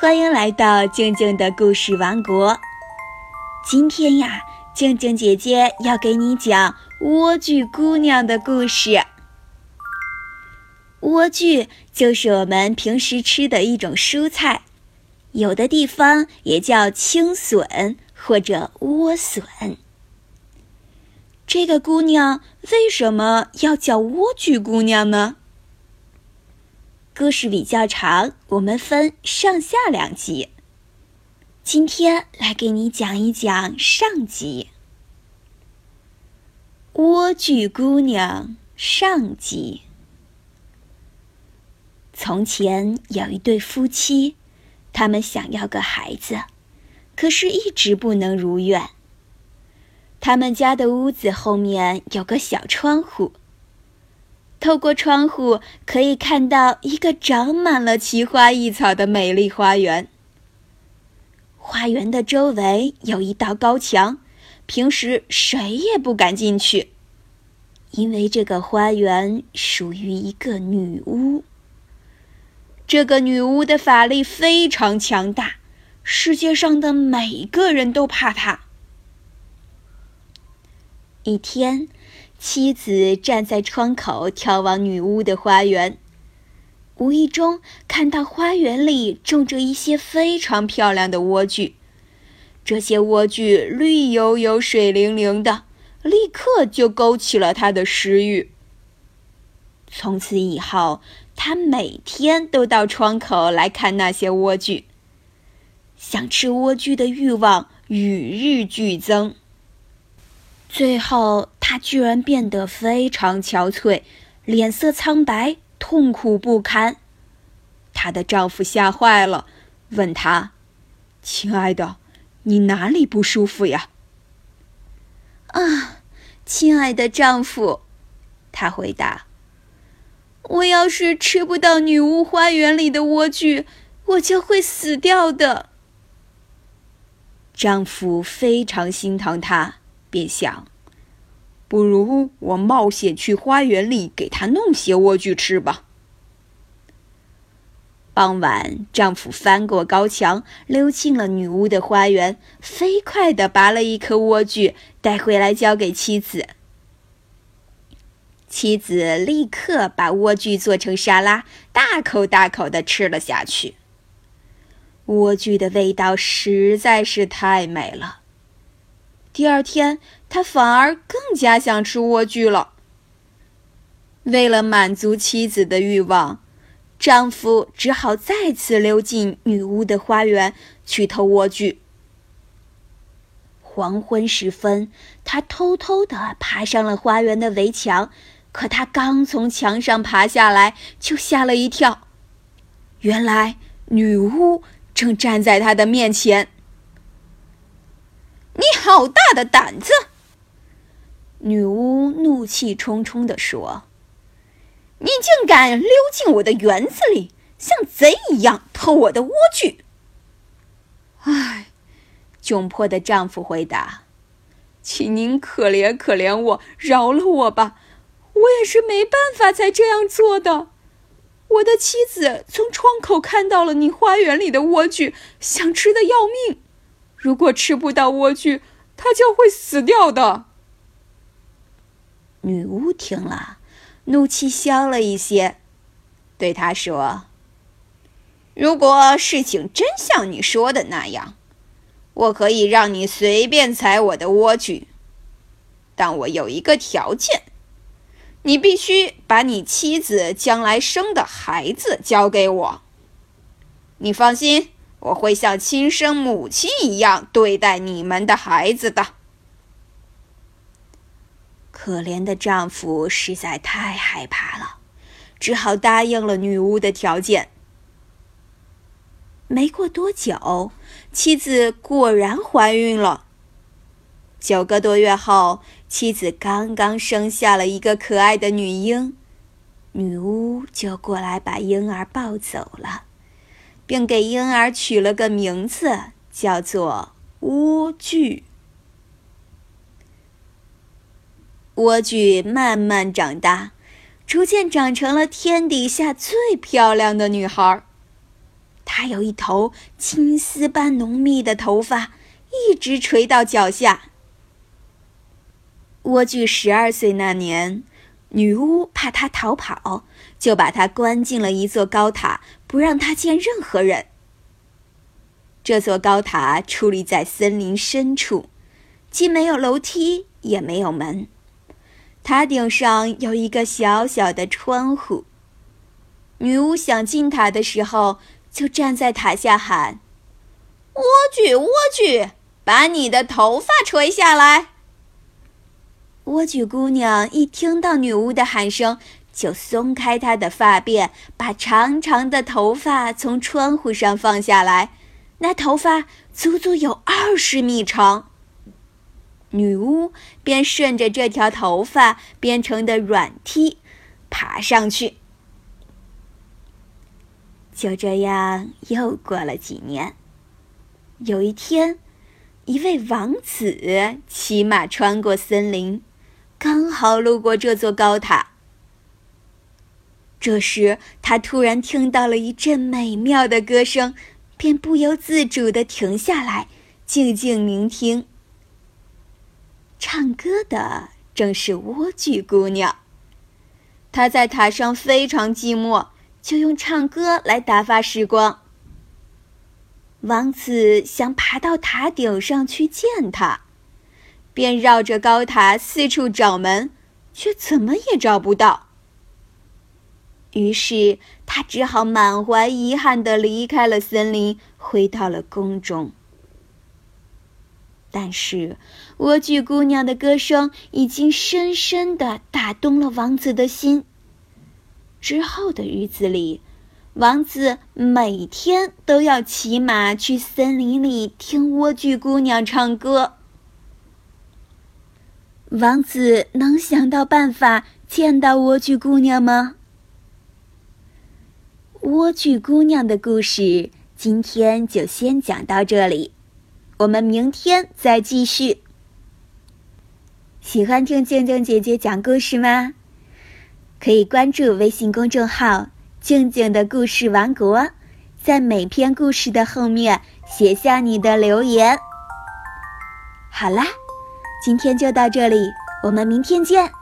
欢迎来到静静的故事王国。今天呀，静静姐姐要给你讲莴苣姑娘的故事。莴苣就是我们平时吃的一种蔬菜，有的地方也叫青笋或者莴笋。这个姑娘为什么要叫莴苣姑娘呢？故事比较长，我们分上下两集。今天来给你讲一讲上集，《莴苣姑娘》上集。从前有一对夫妻，他们想要个孩子，可是一直不能如愿。他们家的屋子后面有个小窗户。透过窗户可以看到一个长满了奇花异草的美丽花园。花园的周围有一道高墙，平时谁也不敢进去，因为这个花园属于一个女巫。这个女巫的法力非常强大，世界上的每个人都怕她。一天。妻子站在窗口眺望女巫的花园，无意中看到花园里种着一些非常漂亮的莴苣，这些莴苣绿油油、水灵灵的，立刻就勾起了他的食欲。从此以后，他每天都到窗口来看那些莴苣，想吃莴苣的欲望与日俱增。最后，她居然变得非常憔悴，脸色苍白，痛苦不堪。她的丈夫吓坏了，问她：“亲爱的，你哪里不舒服呀？”“啊，亲爱的丈夫，”她回答，“我要是吃不到女巫花园里的莴苣，我就会死掉的。”丈夫非常心疼她。便想，不如我冒险去花园里给他弄些莴苣吃吧。傍晚，丈夫翻过高墙，溜进了女巫的花园，飞快地拔了一颗莴苣，带回来交给妻子。妻子立刻把莴苣做成沙拉，大口大口地吃了下去。莴苣的味道实在是太美了。第二天，他反而更加想吃莴苣了。为了满足妻子的欲望，丈夫只好再次溜进女巫的花园去偷莴苣。黄昏时分，他偷偷地爬上了花园的围墙，可他刚从墙上爬下来，就吓了一跳，原来女巫正站在他的面前。好大的胆子！女巫怒气冲冲地说：“你竟敢溜进我的园子里，像贼一样偷我的莴苣！”唉，窘迫的丈夫回答：“请您可怜可怜我，饶了我吧！我也是没办法才这样做的。我的妻子从窗口看到了你花园里的莴苣，想吃的要命。”如果吃不到莴苣，他就会死掉的。女巫听了，怒气消了一些，对他说：“如果事情真像你说的那样，我可以让你随便踩我的莴苣，但我有一个条件，你必须把你妻子将来生的孩子交给我。你放心。”我会像亲生母亲一样对待你们的孩子的。可怜的丈夫实在太害怕了，只好答应了女巫的条件。没过多久，妻子果然怀孕了。九个多月后，妻子刚刚生下了一个可爱的女婴，女巫就过来把婴儿抱走了。并给婴儿取了个名字，叫做莴苣。莴苣慢慢长大，逐渐长成了天底下最漂亮的女孩。她有一头青丝般浓密的头发，一直垂到脚下。莴苣十二岁那年，女巫怕他逃跑，就把他关进了一座高塔，不让他见任何人。这座高塔矗立在森林深处，既没有楼梯，也没有门。塔顶上有一个小小的窗户。女巫想进塔的时候，就站在塔下喊：“莴苣，莴苣，把你的头发垂下来。”莴苣姑娘一听到女巫的喊声，就松开她的发辫，把长长的头发从窗户上放下来。那头发足足有二十米长。女巫便顺着这条头发编成的软梯爬上去。就这样，又过了几年。有一天，一位王子骑马穿过森林，刚好路过这座高塔。这时，他突然听到了一阵美妙的歌声，便不由自主地停下来，静静聆听。唱歌的正是莴苣姑娘。她在塔上非常寂寞。就用唱歌来打发时光。王子想爬到塔顶上去见她，便绕着高塔四处找门，却怎么也找不到。于是他只好满怀遗憾地离开了森林，回到了宫中。但是，莴苣姑娘的歌声已经深深地打动了王子的心。之后的日子里，王子每天都要骑马去森林里听莴苣姑娘唱歌。王子能想到办法见到莴苣姑娘吗？莴苣姑娘的故事今天就先讲到这里，我们明天再继续。喜欢听静静姐姐讲故事吗？可以关注微信公众号“静静的故事王国”，在每篇故事的后面写下你的留言。好啦，今天就到这里，我们明天见。